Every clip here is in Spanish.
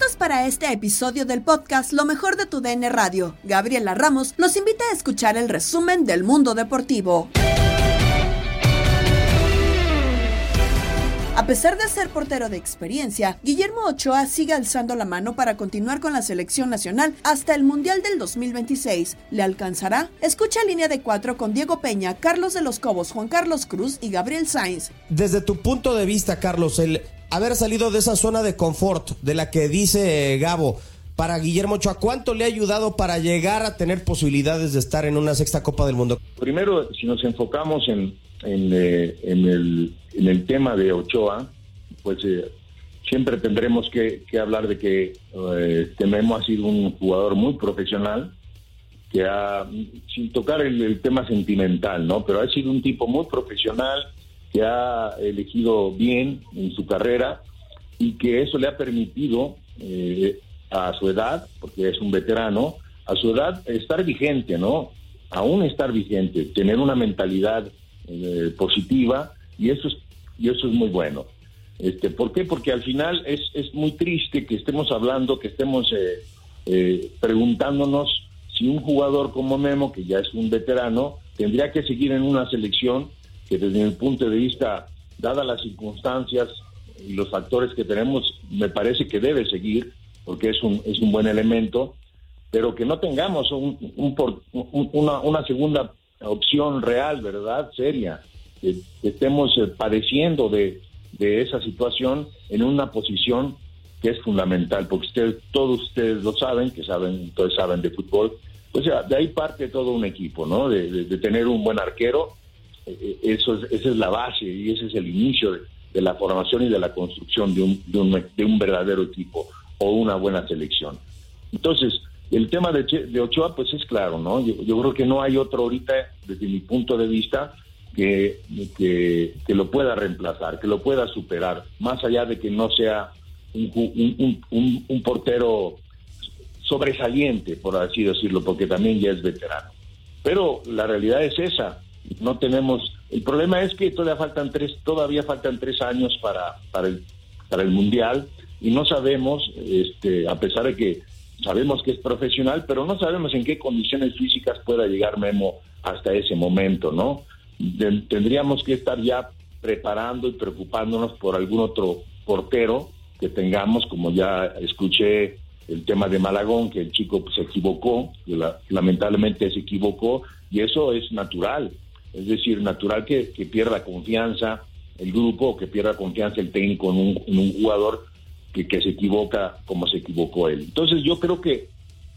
¿Listos para este episodio del podcast Lo mejor de tu DN Radio? Gabriela Ramos los invita a escuchar el resumen del mundo deportivo. A pesar de ser portero de experiencia, Guillermo Ochoa sigue alzando la mano para continuar con la selección nacional hasta el Mundial del 2026. ¿Le alcanzará? Escucha línea de cuatro con Diego Peña, Carlos de los Cobos, Juan Carlos Cruz y Gabriel Sainz. Desde tu punto de vista, Carlos, el haber salido de esa zona de confort de la que dice Gabo para Guillermo Ochoa, ¿cuánto le ha ayudado para llegar a tener posibilidades de estar en una sexta Copa del Mundo? Primero, si nos enfocamos en, en, eh, en, el, en el tema de Ochoa, pues eh, siempre tendremos que, que hablar de que eh, Tememo ha sido un jugador muy profesional, que ha, sin tocar el, el, tema sentimental, ¿no? Pero ha sido un tipo muy profesional, que ha elegido bien en su carrera y que eso le ha permitido eh, a su edad, porque es un veterano, a su edad estar vigente, ¿no? Aún estar vigente, tener una mentalidad eh, positiva y eso es y eso es muy bueno. Este, ¿Por qué? Porque al final es, es muy triste que estemos hablando, que estemos eh, eh, preguntándonos si un jugador como Memo, que ya es un veterano, tendría que seguir en una selección que desde mi punto de vista, dadas las circunstancias y los factores que tenemos, me parece que debe seguir, porque es un, es un buen elemento, pero que no tengamos un, un, un, una, una segunda opción real, ¿verdad? Seria, que, que estemos eh, padeciendo de, de esa situación en una posición que es fundamental, porque ustedes, todos ustedes lo saben, que saben, todos saben de fútbol, pues ya, de ahí parte todo un equipo, ¿no? De, de, de tener un buen arquero, eso es, esa es la base y ese es el inicio de, de la formación y de la construcción de un, de un, de un verdadero equipo o una buena selección. Entonces, el tema de, de Ochoa, pues es claro, ¿no? Yo, yo, creo que no hay otro ahorita, desde mi punto de vista, que, que, que, lo pueda reemplazar, que lo pueda superar, más allá de que no sea un, un, un, un portero sobresaliente, por así decirlo, porque también ya es veterano. Pero la realidad es esa, no tenemos el problema es que todavía faltan tres todavía faltan tres años para para el para el mundial y no sabemos este a pesar de que sabemos que es profesional pero no sabemos en qué condiciones físicas pueda llegar Memo hasta ese momento no tendríamos que estar ya preparando y preocupándonos por algún otro portero que tengamos como ya escuché el tema de Malagón que el chico pues, se equivocó la, lamentablemente se equivocó y eso es natural es decir, natural que, que pierda confianza, el grupo que pierda confianza el técnico en un, jugador que, que se equivoca como se equivocó él. Entonces yo creo que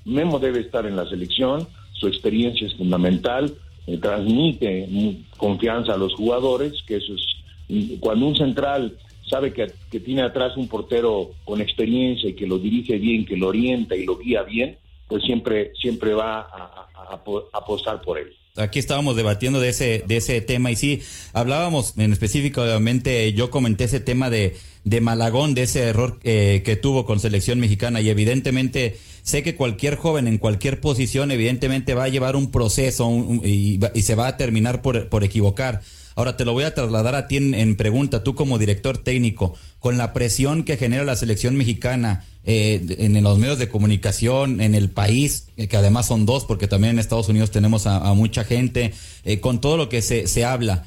Memo debe estar en la selección, su experiencia es fundamental, transmite confianza a los jugadores, que eso es, cuando un central sabe que, que tiene atrás un portero con experiencia y que lo dirige bien, que lo orienta y lo guía bien, pues siempre, siempre va a apostar por él. Aquí estábamos debatiendo de ese, de ese tema y sí, hablábamos en específicamente, yo comenté ese tema de, de Malagón, de ese error eh, que tuvo con selección mexicana y evidentemente sé que cualquier joven en cualquier posición evidentemente va a llevar un proceso un- un- y se va a terminar por, por equivocar. Ahora te lo voy a trasladar a ti en, en pregunta, tú como director técnico, con la presión que genera la selección mexicana eh, en, los medios de comunicación, en el país, eh, que además son dos, porque también en Estados Unidos tenemos a, mucha gente, eh, con todo lo que se, se habla,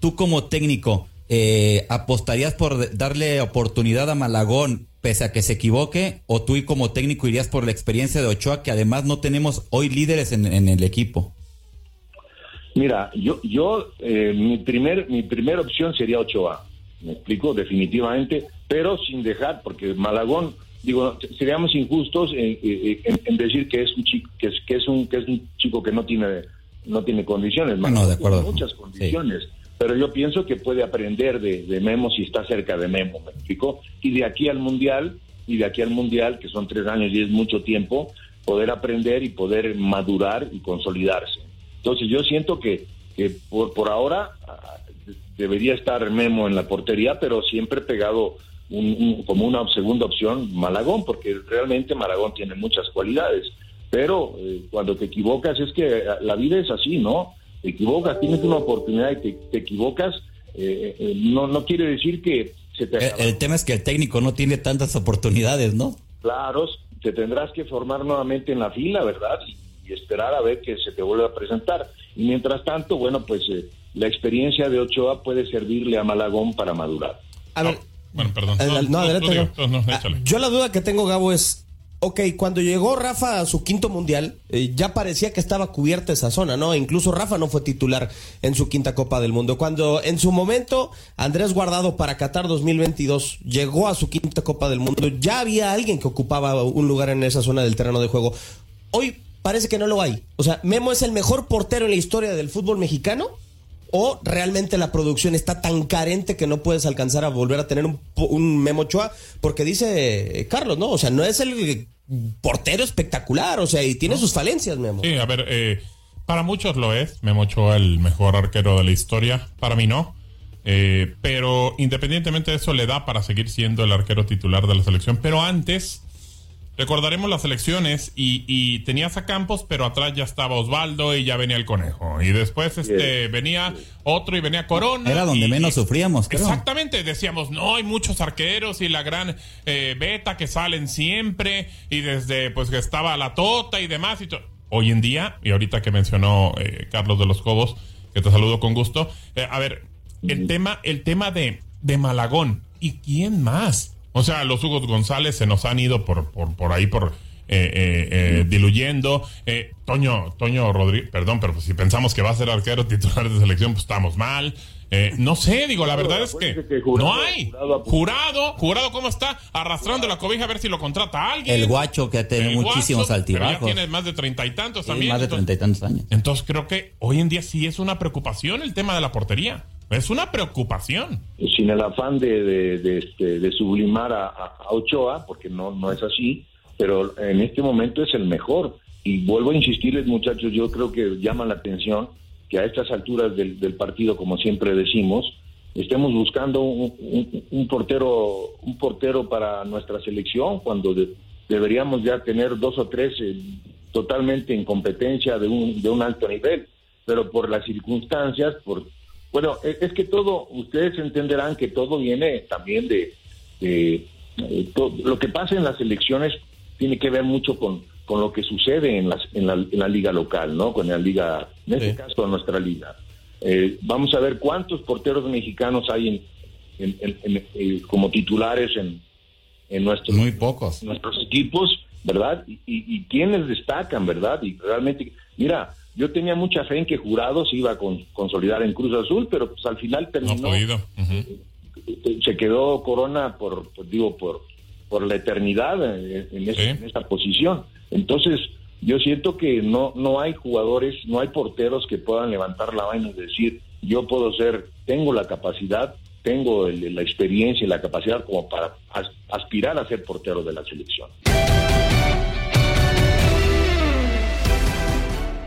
tú como técnico, eh, ¿apostarías por darle oportunidad a Malagón pese a que se equivoque? ¿O tú y como técnico irías por la experiencia de Ochoa, que además no tenemos hoy líderes en, en el equipo? Mira, yo, yo mi primer, mi primera opción sería Ochoa, me explico definitivamente, pero sin dejar, porque Malagón, digo, seríamos injustos en, en- decir que es un chico, que es, que es un, que es un chico que no tiene, no tiene condiciones. No, no, de acuerdo. tiene muchas condiciones, pero yo pienso que puede aprender de, de Memo si está cerca de Memo, me explico, y de aquí al mundial, y de aquí al mundial, que son tres años y es mucho tiempo, poder aprender y poder madurar y consolidarse. Entonces yo siento que, que por, por ahora ah, debería estar Memo en la portería, pero siempre pegado un- un- como una segunda opción Malagón, porque realmente Malagón tiene muchas cualidades. Pero eh, cuando te equivocas es que ah, la vida es así, ¿no? Te equivocas, tienes una oportunidad y te, te equivocas, eh, eh, no, no quiere decir que se te El, tema es que el técnico no tiene tantas oportunidades, ¿no? Claro, te tendrás que formar nuevamente en la fila, ¿verdad? Y, y esperar a ver que se te vuelva a presentar. Y mientras tanto, bueno, pues eh, la experiencia de Ochoa puede servirle a Malagón para madurar. A ver, Bueno, perdón. Adela- no, adelante, tú no, Ah. Yo la duda que tengo, Gabo, es. Ok, cuando llegó Rafa a su quinto mundial, eh, ya parecía que estaba cubierta esa zona, ¿no? Incluso Rafa no fue titular en su quinta Copa del Mundo. Cuando en su momento Andrés Guardado para Qatar 2022 llegó a su quinta Copa del Mundo, ya había alguien que ocupaba un lugar en esa zona del terreno de juego. Hoy parece que no lo hay. O sea, Memo es el mejor portero en la historia del fútbol mexicano. ¿O realmente la producción está tan carente que no puedes alcanzar a volver a tener un, un Memo Ochoa? Porque dice eh, Carlos, ¿no? O sea, no es el portero espectacular, o sea, y tiene sus falencias, Memo. Sí, a ver, eh, para muchos lo es. Memo Ochoa el mejor arquero de la historia. Para mí no. Eh, pero independientemente de eso, le da para seguir siendo el arquero titular de la selección. Pero antes, recordaremos las elecciones y, y tenías a Campos, pero atrás ya estaba Osvaldo y ya venía el conejo. Y después este venía otro y venía Corona. Era donde y- menos y- sufríamos, creo. Exactamente, decíamos, no, hay muchos arqueros y la gran eh, beta que salen siempre y desde pues que estaba la Tota y demás y Hoy en día, y ahorita que mencionó eh, Carlos de los Cobos, que te saludo con gusto, eh, a ver, el tema, el tema de, de Malagón, ¿y quién más? O sea, los Hugo González se nos han ido por, por, por ahí, por eh, eh, eh, diluyendo. Eh, Toño, Toño Rodríguez, perdón, pero pues si pensamos que va a ser arquero titular de selección, pues estamos mal. Eh, no sé, digo, la verdad es que, Acuérdense que Jurado- no hay. Jurado- Jurado, ¿cómo está? Arrastrando la cobija a ver si lo contrata alguien. El guacho que tiene muchísimos altibajos. Ya tiene más de treinta y tantos también. más de treinta y tantos años. entonces creo que hoy en día sí es una preocupación el tema de la portería. Es una preocupación. sin el afán de, de, de, este, de sublimar a, Ochoa, porque no, no es así, pero en este momento es el mejor. Y vuelvo a insistirles, muchachos, yo creo que llama la atención que a estas alturas del, partido, como siempre decimos, estemos buscando un, un- un portero un portero para nuestra selección cuando de- deberíamos ya tener dos o tres eh, totalmente en competencia de un, de un alto nivel pero por las circunstancias por bueno es, es que todo ustedes entenderán que todo viene también de, de, eh, lo que pasa en las elecciones tiene que ver mucho con con lo que sucede en, las, en, la, en la liga local, ¿no? Con la liga, en este Sí. caso, nuestra liga. Eh, vamos a ver cuántos porteros mexicanos hay en, eh, como titulares en, en nuestros, Muy pocos. nuestros equipos, ¿verdad? Y, y, y quiénes destacan, ¿verdad? Y realmente Mira, yo tenía mucha fe en que Jurado se iba a consolidar en Cruz Azul, pero pues al final terminó. Se quedó Corona por, digo, por, por la eternidad en, en esa posición. Entonces, yo siento que no, no hay jugadores, no hay porteros que puedan levantar la vaina y decir, yo puedo ser, tengo la capacidad, tengo la experiencia y la capacidad como para aspirar a ser portero de la selección.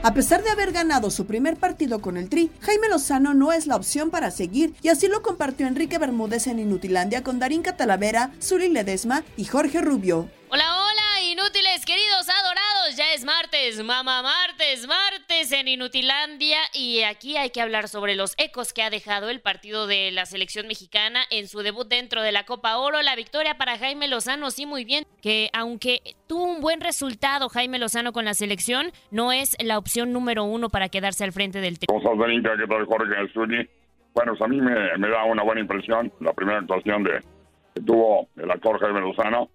A pesar de haber ganado su primer partido con el Tri, Jaime Lozano no es la opción para seguir y así lo compartió Enrique Bermúdez en Inutilandia con Darín Catalavera, Zuli Ledesma y Jorge Rubio. Hola, hola, inútiles, queridos adorados. Ya es martes, mamá, martes, martes en Inutilandia. Y aquí hay que hablar sobre los ecos que ha dejado el partido de la selección mexicana en su debut dentro de la Copa Oro. La victoria para Jaime Lozano, sí, muy bien. Que aunque tuvo un buen resultado Jaime Lozano con la selección, no es la opción número uno para quedarse al frente del. ¿Cómo estás, ¿Qué tal, Jorge Bueno, pues a mí me, da una buena impresión la primera actuación que tuvo el actor Jaime Lozano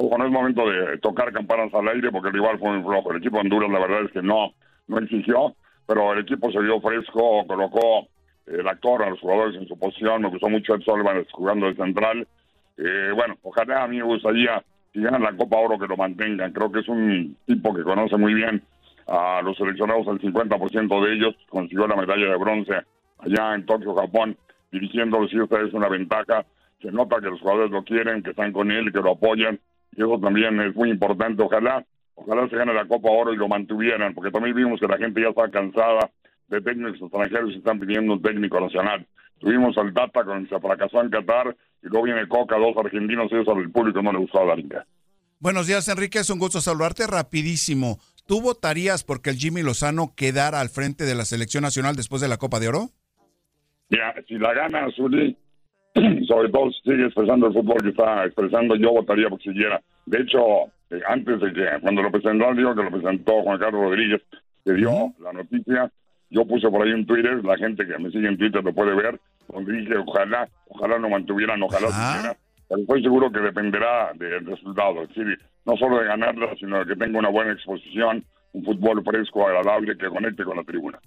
Ojo, no es momento de tocar campanas al aire porque el rival fue muy flojo. El equipo de Honduras, la verdad es que no, no exigió, pero el equipo se vio fresco, colocó el actor a los jugadores en su posición. Me gustó mucho Ed Sullivan jugando de central. Eh, bueno, ojalá a mí me gustaría, si ganan la Copa Oro, que lo mantengan. Creo que es un tipo que conoce muy bien a los seleccionados, el 50% de ellos consiguió la medalla de bronce allá en Tokio, Japón, dirigiéndolos y esta es una ventaja. Se nota que los jugadores lo quieren, que están con él, que lo apoyan y eso también es muy importante. Ojalá, ojalá se gane la Copa Oro y lo mantuvieran, porque también vimos que la gente ya está cansada de técnicos extranjeros y están pidiendo un técnico nacional. Tuvimos al Tata con se fracasó en Qatar y luego viene Coca, dos argentinos, y eso al público no le gustó la Buenos días, Enrique. Es un gusto saludarte rapidísimo. ¿Tú votarías porque el Jimmy Lozano quedara al frente de la selección nacional después de la Copa de Oro? Ya, si la gana Zuli, sobre todo si sigue expresando el fútbol que está expresando, yo votaría por siguiera. De hecho, eh, antes de que, cuando lo presentó, digo que lo presentó Juan Carlos Rodríguez, que dio la noticia, yo puse por ahí en Twitter, la gente que me sigue en Twitter lo puede ver, donde dije ojalá, ojalá lo mantuvieran, ojalá siguiera. Pero estoy seguro que dependerá del resultado, es decir, no solo de ganarla, sino de que tenga una buena exposición, un fútbol fresco, agradable, que conecte con la tribuna.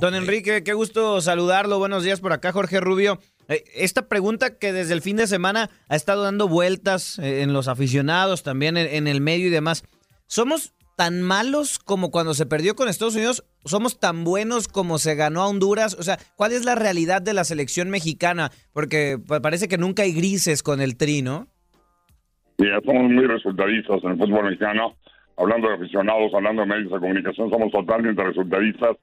Don Enrique, qué gusto saludarlo. Buenos días por acá, Jorge Rubio. Eh, esta pregunta que desde el fin de semana ha estado dando vueltas eh, en los aficionados, también en, el medio y demás. ¿Somos tan malos como cuando se perdió con Estados Unidos? ¿Somos tan buenos como se ganó a Honduras? O sea, ¿cuál es la realidad de la selección mexicana? Porque parece que nunca hay grises con el tri, ¿no? Mira, somos muy resultadistas en el fútbol mexicano. Hablando de aficionados, hablando de medios de comunicación, somos totalmente resultadistas.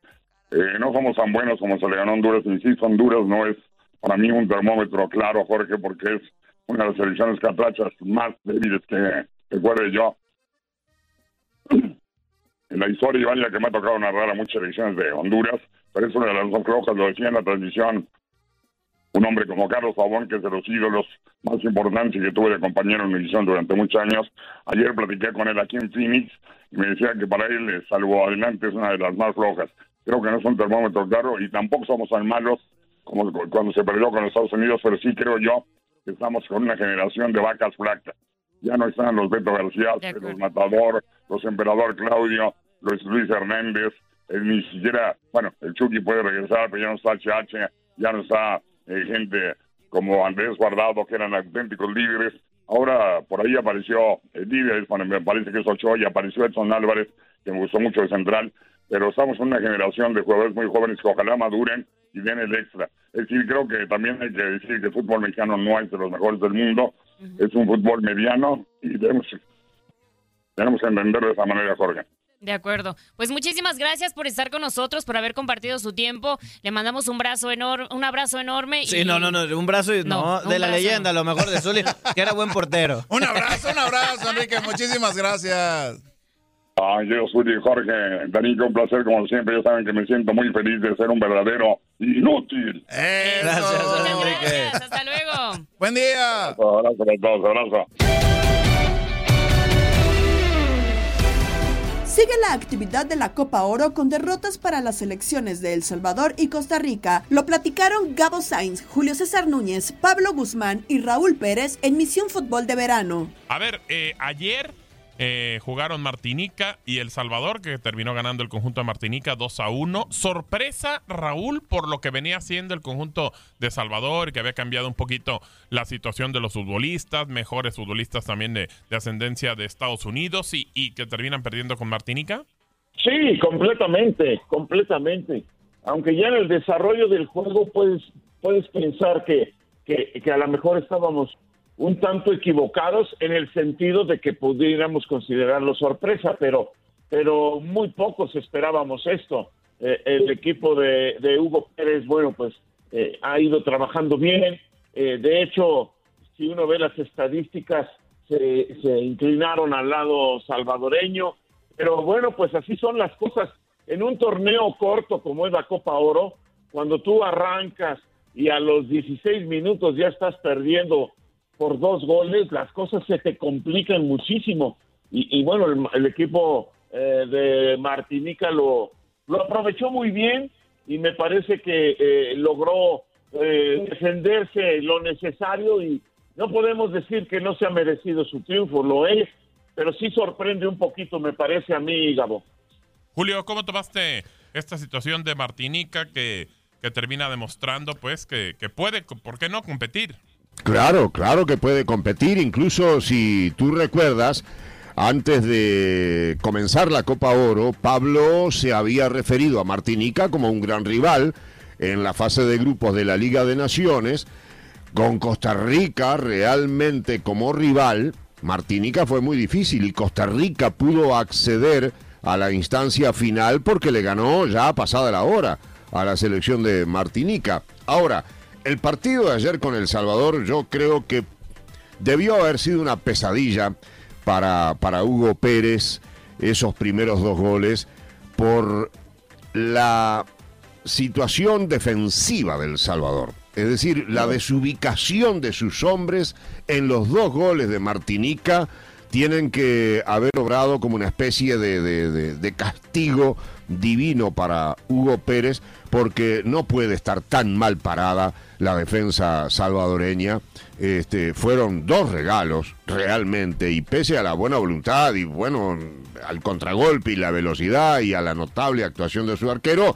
Eh, no somos tan buenos como se le ganó a Honduras. Insisto, Honduras no es para mí un termómetro claro, Jorge, porque es una de las selecciones catrachas más débiles que recuerde yo. En la historia, Iván, ya que me ha tocado narrar a muchas selecciones de Honduras, pero es una de las dos flojas, lo decía en la transmisión un hombre como Carlos Pavón, que es de los ídolos más importantes y que tuve de compañero en edición durante muchos años. Ayer platiqué con él aquí en Phoenix y me decía que para él, salvo adelante, es una de las más flojas. Creo que no es un termómetro claro y tampoco somos tan malos como cuando se perdió con Estados Unidos, pero sí creo yo que estamos con una generación de vacas flacas. Ya no están los Beto García, los Matador, los Emperador Claudio, los Luis Hernández, eh, ni siquiera, bueno, el Chucky puede regresar, pero ya no está HH, ya no está eh, gente como Andrés Guardado, que eran auténticos líderes. Ahora por ahí apareció el líder, me parece que es Ochoa, y apareció Edson Álvarez, que me gustó mucho de central, pero estamos en una generación de jugadores muy jóvenes que ojalá maduren y den el extra. Es decir, creo que también hay que decir que el fútbol mexicano no es de los mejores del mundo, es un fútbol mediano y debemos, tenemos que entenderlo de esa manera, Jorge. De acuerdo. Pues muchísimas gracias por estar con nosotros, por haber compartido su tiempo. Le mandamos un brazo enorme, un abrazo enorme. Sí, no, no, no, un brazo no, de la leyenda, a lo mejor de Zuli, que era buen portero. un abrazo, un abrazo, Enrique. Muchísimas gracias. Ah, yo soy Jorge Danico, un placer como siempre. Ya saben que me siento muy feliz de ser un verdadero inútil. Gracias, Enrique. Hasta luego. Buen día. Abrazo abrazo. Sigue la actividad de la Copa Oro con derrotas para las selecciones de El Salvador y Costa Rica. Lo platicaron Gabo Sainz, Julio César Núñez, Pablo Guzmán y Raúl Pérez en Misión Fútbol de Verano. A ver, eh, ayer eh, jugaron Martinica y El Salvador, que terminó ganando el conjunto de Martinica 2 a 1. Sorpresa, Raúl, por lo que venía haciendo el conjunto de Salvador, que había cambiado un poquito la situación de los futbolistas, mejores futbolistas también de, de ascendencia de Estados Unidos y, y que terminan perdiendo con Martinica. Sí, completamente, completamente. Aunque ya en el desarrollo del juego puedes, puedes pensar que, que, que a lo mejor estábamos un tanto equivocados en el sentido de que pudiéramos considerarlo sorpresa, pero, pero muy pocos esperábamos esto. Eh, el equipo de, de, Hugo Pérez, bueno, pues eh, ha ido trabajando bien. Eh, de hecho, si uno ve las estadísticas, se, se inclinaron al lado salvadoreño, pero bueno, pues así son las cosas. En un torneo corto como es la Copa Oro, cuando tú arrancas y a los 16 minutos ya estás perdiendo por dos goles, las cosas se te complican muchísimo. Y, y bueno, el, el equipo eh, de Martinica lo, lo aprovechó muy bien y me parece que eh, logró eh, defenderse lo necesario y no podemos decir que no se ha merecido su triunfo, lo es, pero sí sorprende un poquito, me parece a mí, Gabo. Julio, ¿cómo tomaste esta situación de Martinica que, que termina demostrando pues que, que puede, ¿por qué no competir? Claro, claro que puede competir, incluso si tú recuerdas, antes de comenzar la Copa Oro, Pablo se había referido a Martinica como un gran rival en la fase de grupos de la Liga de Naciones, con Costa Rica realmente como rival. Martinica fue muy difícil y Costa Rica pudo acceder a la instancia final porque le ganó ya pasada la hora a la selección de Martinica. Ahora, el partido de ayer con El Salvador yo creo que debió haber sido una pesadilla para, para Hugo Pérez, esos primeros dos goles, por la situación defensiva del Salvador. Es decir, la desubicación de sus hombres en los dos goles de Martinica tienen que haber obrado como una especie de, de, castigo divino para Hugo Pérez porque no puede estar tan mal parada la defensa salvadoreña. Este, fueron dos regalos realmente y pese a la buena voluntad y bueno, al contragolpe y la velocidad y a la notable actuación de su arquero,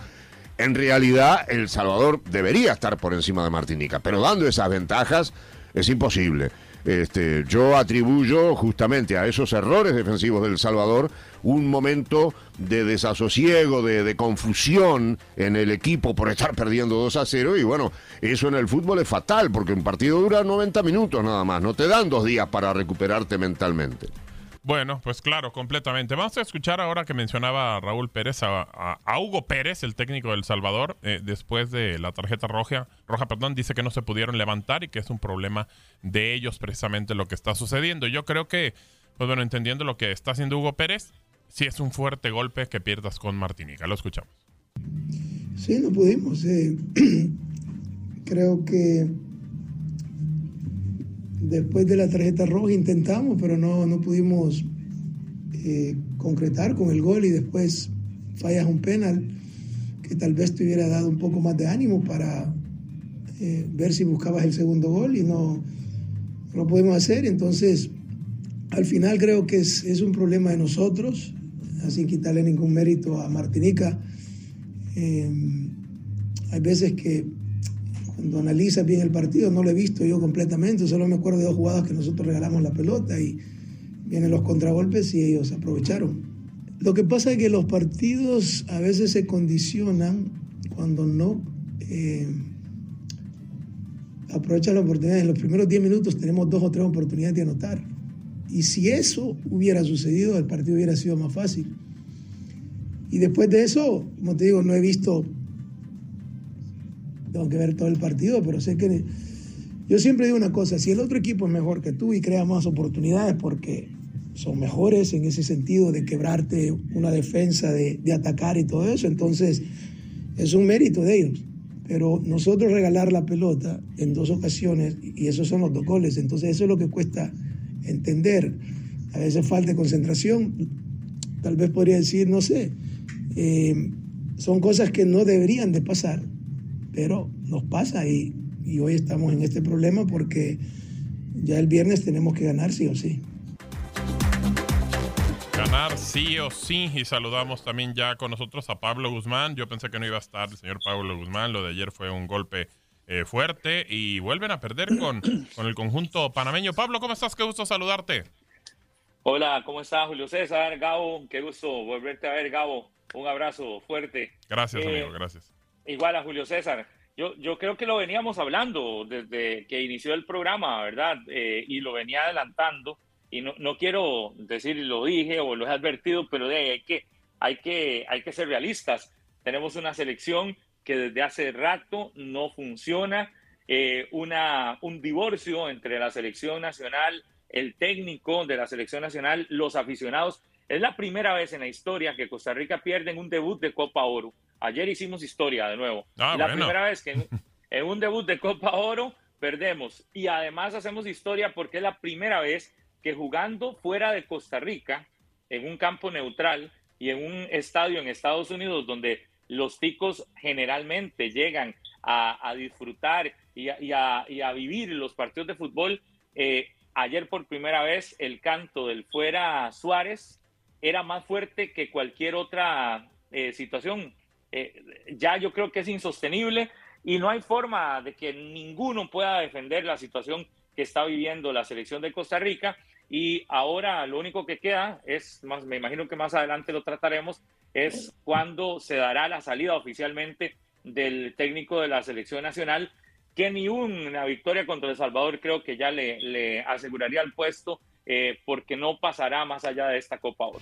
en realidad El Salvador debería estar por encima de Martinica, pero dando esas ventajas es imposible. Este, yo atribuyo justamente a esos errores defensivos del Salvador un momento de desasosiego, de, de, confusión en el equipo por estar perdiendo 2 a 0 y bueno, eso en el fútbol es fatal porque un partido dura 90 minutos nada más, no te dan dos días para recuperarte mentalmente. Bueno, pues claro, completamente. Vamos a escuchar ahora que mencionaba Raúl Pérez a, a, a Hugo Pérez, el técnico del Salvador, eh, después de la tarjeta roja, roja, perdón, dice que no se pudieron levantar y que es un problema de ellos precisamente lo que está sucediendo. Yo creo que, pues bueno, entendiendo lo que está haciendo Hugo Pérez, sí es un fuerte golpe que pierdas con Martinica. Lo escuchamos. Sí, no pudimos. Eh. creo que después de la tarjeta roja intentamos, pero no, no pudimos eh, concretar con el gol y después fallas un penal que tal vez te hubiera dado un poco más de ánimo para eh, ver si buscabas el segundo gol y no, no lo pudimos hacer. Entonces, al final creo que es, es un problema de nosotros, sin quitarle ningún mérito a Martinica. Eh, hay veces que cuando analizas bien el partido, no lo he visto yo completamente, solo me acuerdo de dos jugadas que nosotros regalamos la pelota y vienen los contragolpes y ellos aprovecharon. Lo que pasa es que los partidos a veces se condicionan cuando no eh, aprovechan la oportunidad. En los primeros 10 minutos tenemos dos o tres oportunidades de anotar. Y si eso hubiera sucedido, el partido hubiera sido más fácil. Y después de eso, como te digo, no he visto tengo que ver todo el partido, pero sé que yo siempre digo una cosa, si el otro equipo es mejor que tú y crea más oportunidades porque son mejores en ese sentido de quebrarte una defensa, de, atacar y todo eso, entonces es un mérito de ellos. Pero nosotros regalar la pelota en dos ocasiones, y esos son los dos goles, entonces eso es lo que cuesta entender. A veces falta concentración, tal vez podría decir, no sé, eh, son cosas que no deberían de pasar, pero nos pasa y, y, hoy estamos en este problema porque ya el viernes tenemos que ganar sí o sí. ganar sí o sí. Y saludamos también ya con nosotros a Pablo Guzmán. Yo pensé que no iba a estar el señor Pablo Guzmán. Lo de ayer fue un golpe eh, fuerte y vuelven a perder con, con el conjunto panameño. Pablo, ¿cómo estás? Qué gusto saludarte. Hola, ¿cómo estás, Julio César? Gabo, qué gusto volverte a ver, Gabo. Un abrazo fuerte. Gracias, Eh, amigo, gracias. Igual a Julio César. Yo, yo creo que lo veníamos hablando desde que inició el programa, ¿verdad? Eh, y lo venía adelantando. Y no, no quiero decir lo dije o lo he advertido, pero de, hay, que, hay, que, hay que ser realistas. Tenemos una selección que desde hace rato no funciona. eh, una, un divorcio entre la selección nacional, el técnico de la selección nacional, los aficionados. Es la primera vez en la historia que Costa Rica pierde en un debut de Copa Oro. Ayer hicimos historia de nuevo. Ah, la bueno. primera vez que en, en un debut de Copa Oro perdemos. Y además hacemos historia porque es la primera vez que jugando fuera de Costa Rica, en un campo neutral y en un estadio en Estados Unidos donde los ticos generalmente llegan a, a disfrutar y a, y a- y a vivir los partidos de fútbol, eh, ayer por primera vez el canto del fuera Suárez era más fuerte que cualquier otra eh, situación. Eh, ya yo creo que es insostenible y no hay forma de que ninguno pueda defender la situación que está viviendo la selección de Costa Rica y ahora lo único que queda es, más, me imagino que más adelante lo trataremos, es cuando se dará la salida oficialmente del técnico de la selección nacional, que ni una victoria contra El Salvador creo que ya le, le aseguraría el puesto eh, porque no pasará más allá de esta Copa Oro.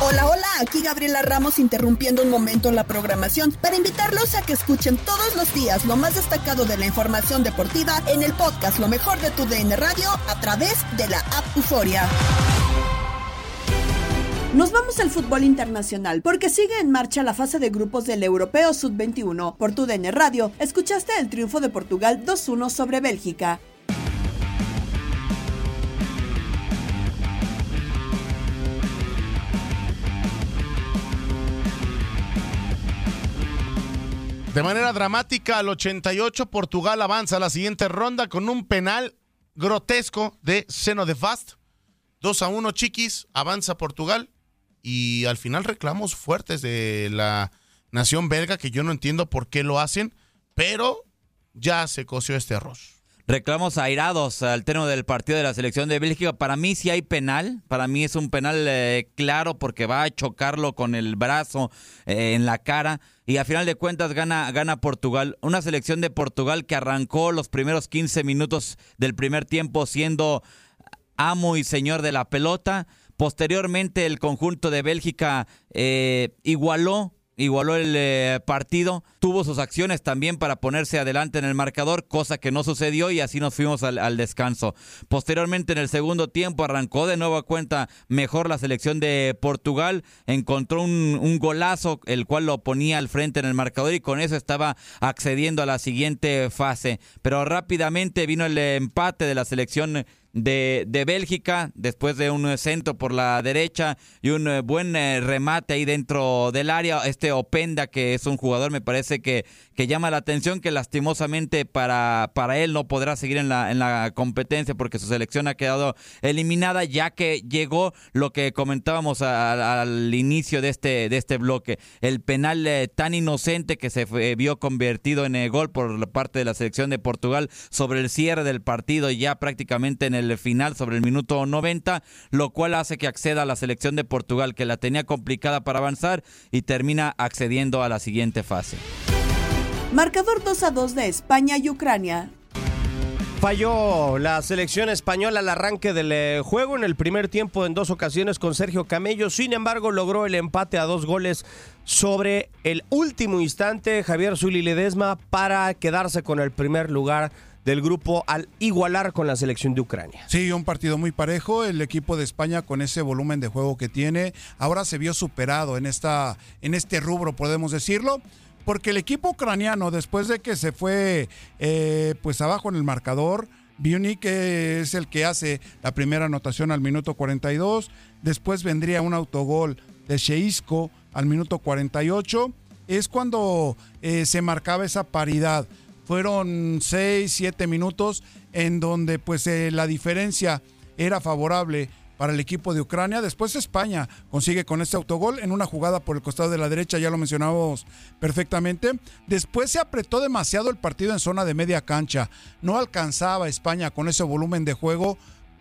Hola, hola, aquí Gabriela Ramos interrumpiendo un momento la programación para invitarlos a que escuchen todos los días lo más destacado de la información deportiva en el podcast Lo mejor de tu DN Radio a través de la app Euforia. Nos vamos al fútbol internacional porque sigue en marcha la fase de grupos del Europeo Sub-21. Por tu DN Radio, escuchaste el triunfo de Portugal 2-1 sobre Bélgica. De manera dramática, al 88, Portugal avanza a la siguiente ronda con un penal grotesco de Seno de Fast. 2 a 1, chiquis, avanza Portugal. Y al final reclamos fuertes de la nación belga, que yo no entiendo por qué lo hacen, pero ya se coció este arroz. Reclamos airados al término del partido de la selección de Bélgica. Para mí sí hay penal. Para mí es un penal eh, claro porque va a chocarlo con el brazo eh, en la cara. Y a final de cuentas gana, gana Portugal. Una selección de Portugal que arrancó los primeros 15 minutos del primer tiempo siendo amo y señor de la pelota. Posteriormente el conjunto de Bélgica eh, igualó igualó el eh, partido, tuvo sus acciones también para ponerse adelante en el marcador, cosa que no sucedió y así nos fuimos al, descanso. Posteriormente en el segundo tiempo arrancó de nueva cuenta mejor la selección de Portugal, encontró un, un golazo el cual lo ponía al frente en el marcador y con eso estaba accediendo a la siguiente fase. Pero rápidamente vino el empate de la selección de, de Bélgica, después de un centro por la derecha y un eh, buen eh, remate ahí dentro del área. Este Openda, que es un jugador, me parece que, que llama la atención, que lastimosamente para, para él no podrá seguir en la, en la competencia porque su selección ha quedado eliminada, ya que llegó lo que comentábamos al inicio de este, de este bloque, el penal eh, tan inocente que se fue- vio convertido en eh, gol por la parte de la selección de Portugal sobre el cierre del partido ya prácticamente en el final sobre el minuto 90, lo cual hace que acceda a la selección de Portugal, que la tenía complicada para avanzar y termina accediendo a la siguiente fase. Marcador 2 a 2 de España y Ucrania. Falló la selección española al arranque del eh, juego en el primer tiempo en dos ocasiones con Sergio Camello. Sin embargo, logró el empate a dos goles sobre el último instante Javier Zuli Ledesma para quedarse con el primer lugar del grupo al igualar con la selección de Ucrania. Sí, un partido muy parejo. El equipo de España con ese volumen de juego que tiene, ahora se vio superado en esta, en este rubro, podemos decirlo porque el equipo ucraniano, después de que se fue eh, pues abajo en el marcador, que es el que hace la primera anotación al minuto 42, después vendría un autogol de Sheisco al minuto 48, es cuando eh, se marcaba esa paridad. Fueron 6, 7 minutos en donde pues eh, la diferencia era favorable para el equipo de Ucrania. Después España consigue con este autogol en una jugada por el costado de la derecha, ya lo mencionábamos perfectamente. Después se apretó demasiado el partido en zona de media cancha. No alcanzaba España con ese volumen de juego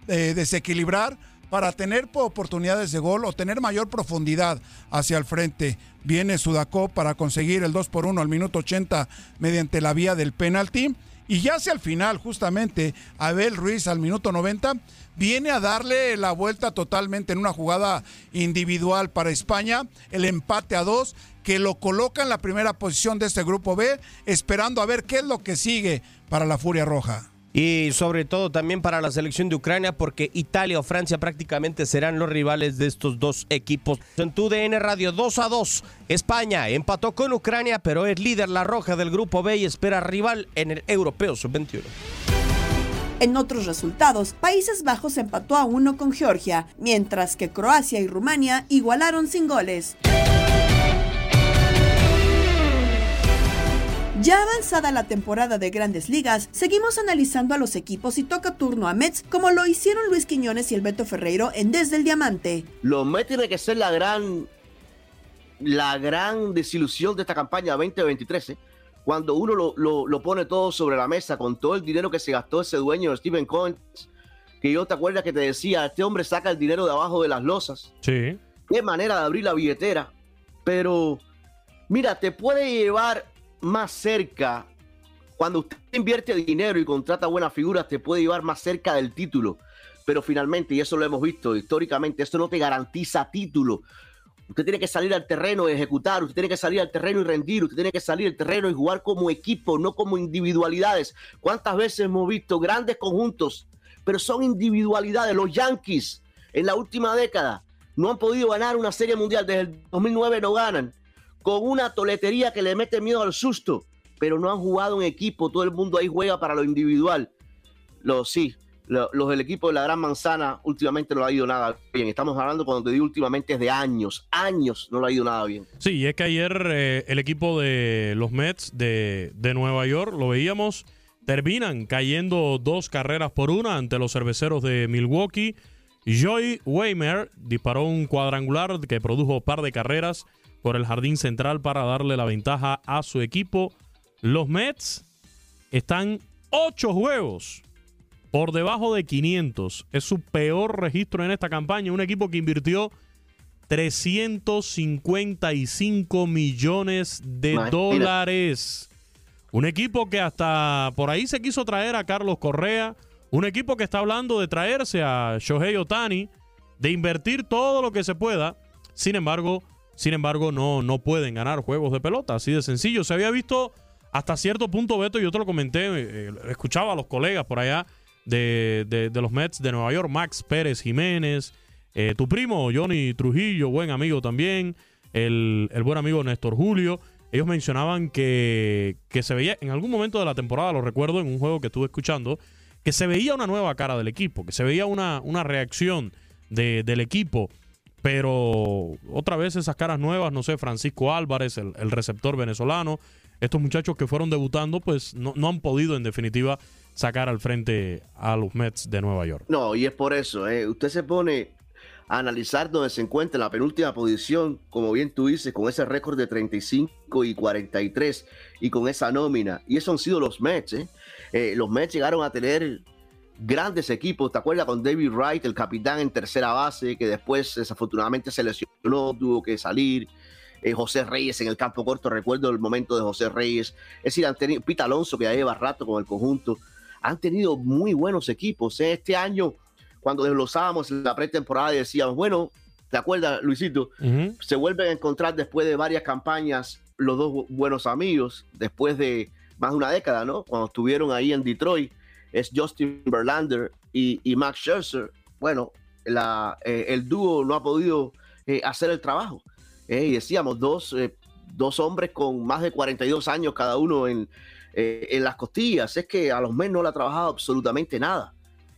eh, desequilibrar para tener oportunidades de gol o tener mayor profundidad hacia el frente. Viene Sudacó para conseguir el 2 por 1 al minuto 80 mediante la vía del penalti. Y ya hacia el final, justamente, Abel Ruiz al minuto 90 viene a darle la vuelta totalmente en una jugada individual para España, el empate a dos, que lo coloca en la primera posición de este grupo B, esperando a ver qué es lo que sigue para la Furia Roja. Y sobre todo también para la selección de Ucrania, porque Italia o Francia prácticamente serán los rivales de estos dos equipos. En tu DN Radio 2 a 2, España empató con Ucrania, pero es líder la roja del grupo B y espera rival en el Europeo Sub-21. En otros resultados, Países Bajos empató a uno con Georgia, mientras que Croacia y Rumania igualaron sin goles. Ya avanzada la temporada de grandes ligas, seguimos analizando a los equipos y toca turno a Mets como lo hicieron Luis Quiñones y el Beto Ferreiro en Desde el Diamante. Los Mets tiene que ser la gran, la gran desilusión de esta campaña 2023. ¿eh? cuando uno lo, pone todo sobre la mesa con todo el dinero que se gastó ese dueño, Steven Cohen, que yo te acuerdas que te decía, este hombre saca el dinero de abajo de las losas. Sí. Qué manera de abrir la billetera. Pero, mira, te puede llevar más cerca. Cuando usted invierte dinero y contrata buenas figuras, te puede llevar más cerca del título. Pero finalmente, y eso lo hemos visto históricamente, esto no te garantiza título. Usted tiene que salir al terreno y ejecutar, usted tiene que salir al terreno y rendir, usted tiene que salir al terreno y jugar como equipo, no como individualidades. ¿Cuántas veces hemos visto grandes conjuntos, pero son individualidades? Los Yankees en la última década no han podido ganar una serie mundial, desde el 2009 no ganan, con una toletería que le mete miedo al susto, pero no han jugado en equipo, todo el mundo ahí juega para lo individual. Lo, sí, los del equipo de la Gran Manzana últimamente no le ha ido nada bien. Estamos hablando cuando te digo últimamente es de años, años no le ha ido nada bien. Sí, es que ayer eh, el equipo de los Mets de, de, Nueva York, lo veíamos, terminan cayendo dos carreras por una ante los cerveceros de Milwaukee. Joy Weimer disparó un cuadrangular que produjo par de carreras por el jardín central para darle la ventaja a su equipo. Los Mets están ocho juegos por debajo de 500. Es su peor registro en esta campaña. Un equipo que invirtió 355 millones de dólares. Un equipo que hasta por ahí se quiso traer a Carlos Correa. Un equipo que está hablando de traerse a Shohei Otani, de invertir todo lo que se pueda. Sin embargo, sin embargo, no, no pueden ganar juegos de pelota. Así de sencillo. Se había visto hasta cierto punto, Beto, yo te lo comenté, eh, escuchaba a los colegas por allá de, los Mets de Nueva York, Max Pérez Jiménez, eh, tu primo Johnny Trujillo, buen amigo también, el, buen amigo Néstor Julio. Ellos mencionaban que, que, se veía en algún momento de la temporada, lo recuerdo en un juego que estuve escuchando, que se veía una nueva cara del equipo, que se veía una, una reacción del equipo. Pero otra vez esas caras nuevas, no sé, Francisco Álvarez, el, receptor venezolano, estos muchachos que fueron debutando, pues no, no han podido en definitiva sacar al frente a los Mets de Nueva York. No, y es por eso, ¿eh? usted se pone analizar donde se encuentra en la penúltima posición, como bien tú dices, con ese récord de 35 y 43 y con esa nómina. Y eso han sido los Mets. ¿eh? Eh, los Mets llegaron a tener grandes equipos. ¿Te acuerdas con David Wright, el capitán en tercera base, que después desafortunadamente se lesionó, tuvo que salir? José Reyes en el campo corto, recuerdo el momento de José Reyes. Es decir, han tenido Pita Alonso, que ya lleva rato con el conjunto han tenido muy buenos equipos. ¿eh? Este año, cuando desglosábamos la pretemporada y decíamos, bueno, ¿te acuerdas, Luisito? Se vuelven a encontrar después de varias campañas los dos buenos amigos, después de más de una década, ¿no? Cuando estuvieron ahí en Detroit, es Justin Verlander y, y Max Scherzer. Bueno, la, eh, el dúo no ha podido eh, hacer el trabajo. Eh, y decíamos, dos, dos hombres con más de 42 años cada uno en, en las costillas. Es que a los meses no le ha trabajado absolutamente nada.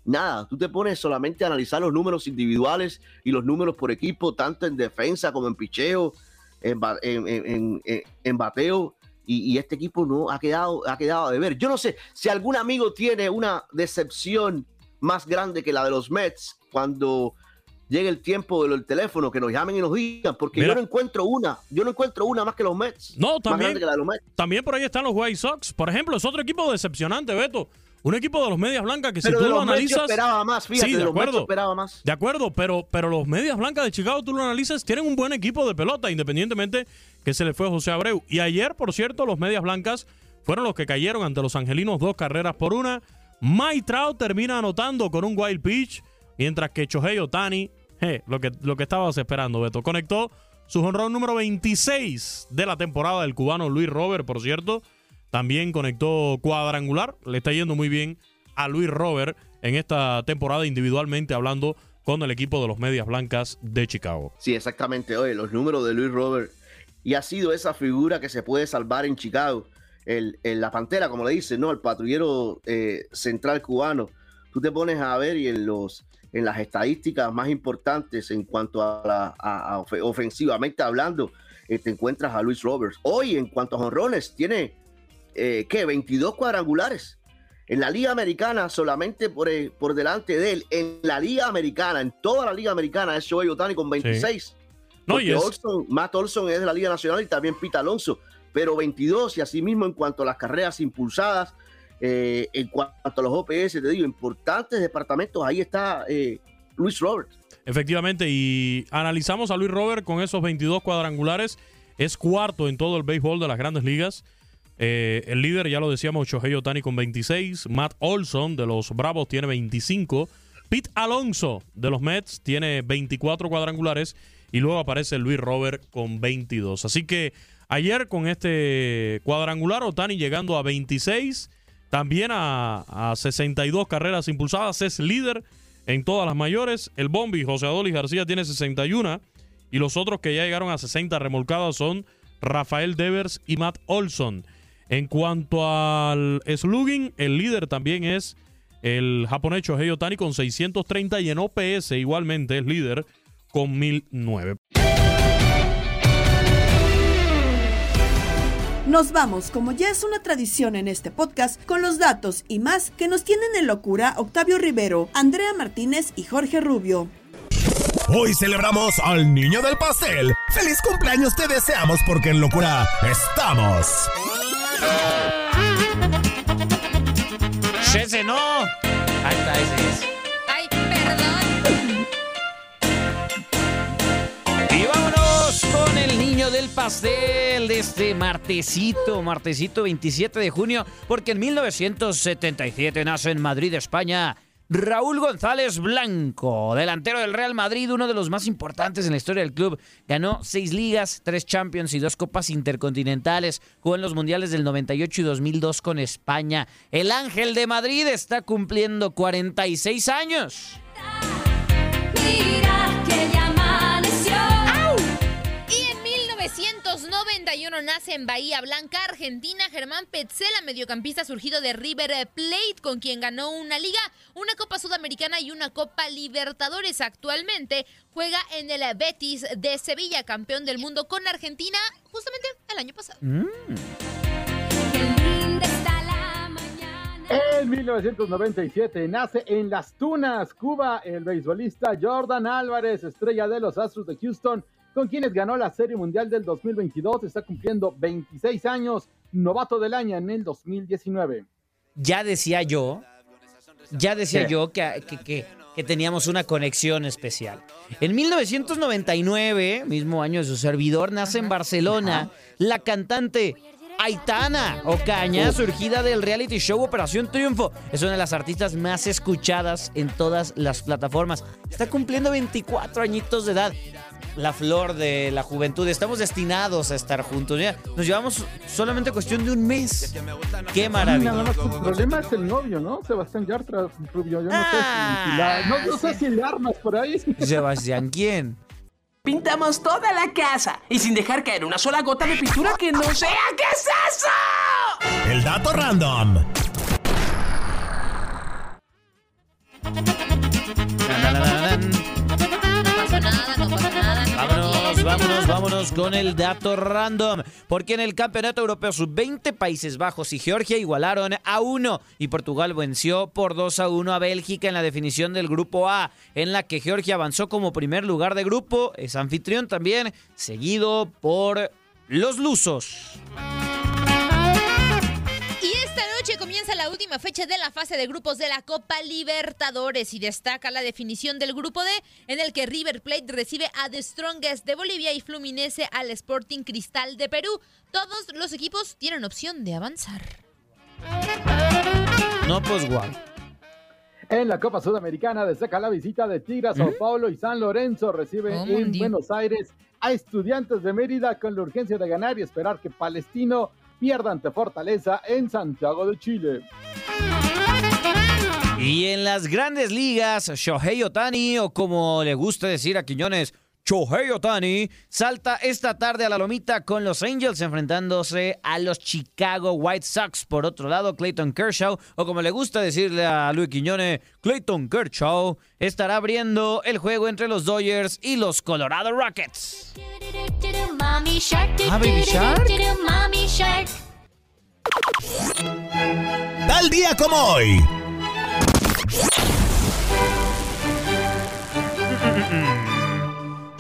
Nada, tú te pones solamente a analizar los números individuales y los números por equipo, tanto en defensa como en picheo, en, en, en, en bateo, y, y, este equipo no ha quedado, ha quedado de ver. Yo no sé si algún amigo tiene una decepción más grande que la de los Mets cuando llegue el tiempo del teléfono, que nos llamen y nos digan, porque yo no encuentro una, yo no encuentro una más que los Mets. No, también, que la de los Mets. también por ahí están los White Sox. Por ejemplo, es otro equipo decepcionante, Beto. Un equipo de los Medias Blancas que pero si tú lo analizas... yo esperaba más, fíjate, sí, de de acuerdo. esperaba más. De acuerdo, pero, pero los Medias Blancas de Chicago, tú lo analizas, tienen un buen equipo de pelota, independientemente que se le fue José Abreu. Y ayer, por cierto, los Medias Blancas fueron los que cayeron ante los Angelinos dos carreras por una. Mike Trout termina anotando con un wild pitch, mientras que Chohei Otani, lo, que, lo que estabas esperando, Beto, conectó su honrón número 26 de la temporada del cubano Luis Robert, por cierto. También conectó cuadrangular. Le está yendo muy bien a Luis Robert en esta temporada individualmente hablando con el equipo de los Medias Blancas de Chicago. Sí, exactamente. Oye, los números de Luis Robert. Y ha sido esa figura que se puede salvar en Chicago. El, el la pantera, como le dicen, ¿no? El patrullero eh, central cubano. Tú te pones a ver y en los en las estadísticas más importantes en cuanto a, la, ofensivamente hablando, eh, te encuentras a Luis Roberts. Hoy, en cuanto a jonrones, tiene, eh, ¿qué? 22 cuadrangulares. En la Liga Americana, solamente por, eh, por delante de él, en la Liga Americana, en toda la Liga Americana, es Shohei Otani con 26. No, y es- Olson- Matt Olson es de la Liga Nacional y también Pete Alonso, pero 22 y asimismo en cuanto a las carreras impulsadas, eh, en cuanto a los OPS, te digo, importantes departamentos, ahí está eh, Luis Roberts. Efectivamente, y analizamos a Luis Robert con esos 22 cuadrangulares. Es cuarto en todo el béisbol de las grandes ligas. Eh, el líder, ya lo decíamos, Shohei Otani con 26. Matt Olson de los Bravos tiene 25. Pete Alonso de los Mets tiene 24 cuadrangulares. Y luego aparece Luis Robert con 22. Así que ayer con este cuadrangular, Otani llegando a 26. También a, a 62 carreras impulsadas. Es líder en todas las mayores. El Bombi, José Adolis García, tiene 61. Y los otros que ya llegaron a 60 remolcadas son Rafael Devers y Matt Olson. En cuanto al slugging, el líder también es el japonés Shohei Otani con 630 y en OPS igualmente es líder con 1009. Nos vamos, como ya es una tradición en este podcast, con los datos y más que nos tienen en locura Octavio Rivero, Andrea Martínez y Jorge Rubio. Hoy celebramos al niño del pastel. ¡Feliz cumpleaños te deseamos porque en locura estamos! ¡Ese no! Ahí está, ese es. Ay, perdón. Y vámonos con el niño del pastel de este martesito, martesito 27 de junio, porque en 1977 nace en Madrid, España, Raúl González Blanco, delantero del Real Madrid, uno de los más importantes en la historia del club. Ganó seis ligas, tres Champions y dos Copas Intercontinentales. Jugó en los Mundiales del 98 y 2002 con España. El Ángel de Madrid está cumpliendo 46 años. Mira 1991 nace en Bahía Blanca, Argentina, Germán Petzela, mediocampista surgido de River Plate, con quien ganó una liga, una Copa Sudamericana y una Copa Libertadores. Actualmente juega en el Betis de Sevilla, campeón del mundo con Argentina, justamente el año pasado. En 1997 nace en Las Tunas, Cuba, el beisbolista Jordan Álvarez, estrella de los Astros de Houston, con quienes ganó la Serie Mundial del 2022. Está cumpliendo 26 años, novato del año en el 2019. ya decía yo, ya decía ¿Qué? yo que, que- que- que teníamos una conexión especial. En 1999, mismo año de su servidor, nace en Barcelona la cantante Aitana Ocaña, surgida del reality show Operación Triunfo. Es una de las artistas más escuchadas en todas las plataformas. Está cumpliendo 24 añitos de edad. La flor de la juventud. Estamos destinados a estar juntos. Ya nos llevamos solamente cuestión de un mes. Qué maravilla. Nada más, el problema es el novio, ¿no? Sebastián Yartra, Rubio. Yo no sé si, la- no, no sé si le armas por ahí. Sebastián, ¿quién? Pintamos toda la casa y sin dejar caer una sola gota de pintura que no sea. ¿Qué es eso? El dato random. Vámonos, vámonos, con el dato random. Porque en el Campeonato Europeo Sub-20, Países Bajos y Georgia igualaron a 1 y Portugal venció por 2 a 1 a Bélgica en la definición del Grupo A, en la que Georgia avanzó como primer lugar de grupo, es anfitrión también, seguido por los lusos. Y esta noche comienza la última fecha de la fase de grupos de la Copa Libertadores y destaca la definición del grupo D en el que River Plate recibe a The Strongest de Bolivia y Fluminense al Sporting Cristal de Perú. Todos los equipos tienen opción de avanzar. No, pues guau. En la Copa Sudamericana destaca la visita de Tigres, Sao Paulo y San Lorenzo. Recibe Oh, en. Buenos Aires a estudiantes de Mérida con la urgencia de ganar y esperar que Palestino pierda ante Fortaleza en Santiago de Chile. Y en las grandes ligas, Shohei Otani, o como le gusta decir a Quiñones, Shohei Otani, salta esta tarde a la lomita con los Angels enfrentándose a los Chicago White Sox. Por otro lado, Clayton Kershaw, o como le gusta decirle a Luis Quiñones, Clayton Kershaw, estará abriendo el juego entre los Dodgers y los Colorado Rockets. Ah, Baby Shark. Tal día como hoy.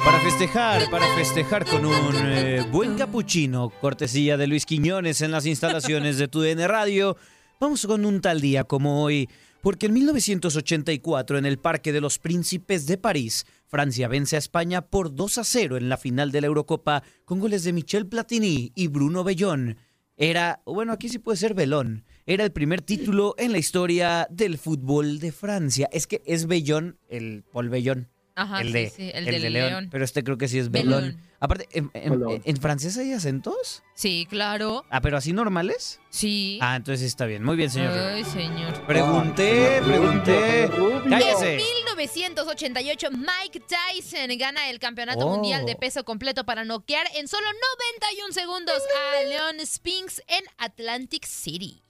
Para festejar, para festejar con un eh, buen capuchino, cortesía de Luis Quiñones en las instalaciones de TUDN Radio, vamos con un tal día como hoy, porque en 1984 en el Parque de los Príncipes de París, Francia vence a España por 2 a 0 en la final de la Eurocopa con goles de Michel Platini y Bruno Bellón. Era, bueno, aquí sí puede ser Belón. Era el primer título en la historia del fútbol de Francia. Es que es Bellón, el Paul Bellón. Ajá, el de, sí, el de León. León. Pero este creo que sí es Belón. Belón. Aparte, ¿en, en- Belón. en francés hay acentos? Sí, claro. Ah, pero así normales. Sí. Ah, entonces sí está bien. Muy bien, señor. Ay, señor. Pregunté, pregunté. Cállese. En 1988, Mike Tyson gana el campeonato Oh. mundial de peso completo para noquear en solo 91 segundos a Leon Spinks en Atlantic City.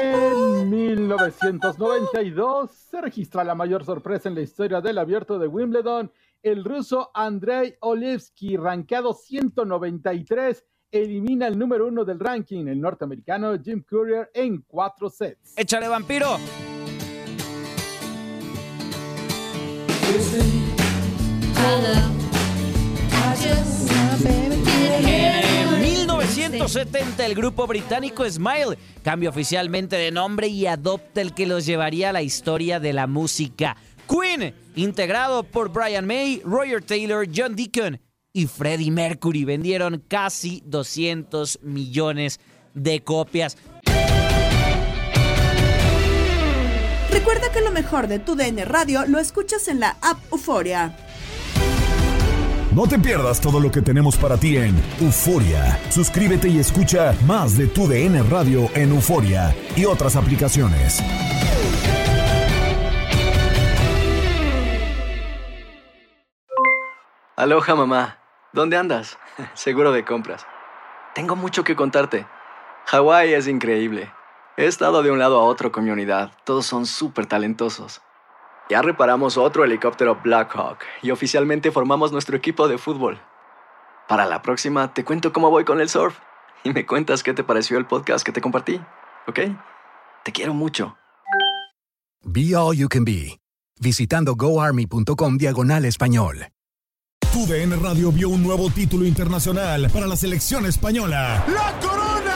En 1992 se registra la mayor sorpresa en la historia del abierto de Wimbledon. El ruso Andrei Olevsky, rankeado 193, elimina el número uno del ranking, el norteamericano Jim Courier, en cuatro sets. Échale, vampiro. En 1970 el grupo británico Smile cambia oficialmente de nombre y adopta el que los llevaría a la historia de la música. Queen, integrado por Brian May, Roger Taylor, John Deacon y Freddie Mercury, vendieron casi 200 millones de copias. Recuerda que lo mejor de tu DN Radio lo escuchas en la app Euforia. No te pierdas todo lo que tenemos para ti en Euforia. Suscríbete y escucha más de tu DN Radio en Euforia y otras aplicaciones. Aloha mamá, ¿dónde andas? Seguro de compras. Tengo mucho que contarte. Hawái es increíble. He estado de un lado a otro con mi unidad. Todos son súper talentosos. Ya reparamos otro helicóptero Blackhawk y oficialmente formamos nuestro equipo de fútbol. Para la próxima te cuento cómo voy con el surf y me cuentas qué te pareció el podcast que te compartí, ¿ok? Te quiero mucho. Be All You Can Be, visitando goarmy.com diagonal español. Tu DN Radio vio un nuevo título internacional para la selección española. ¡La corona!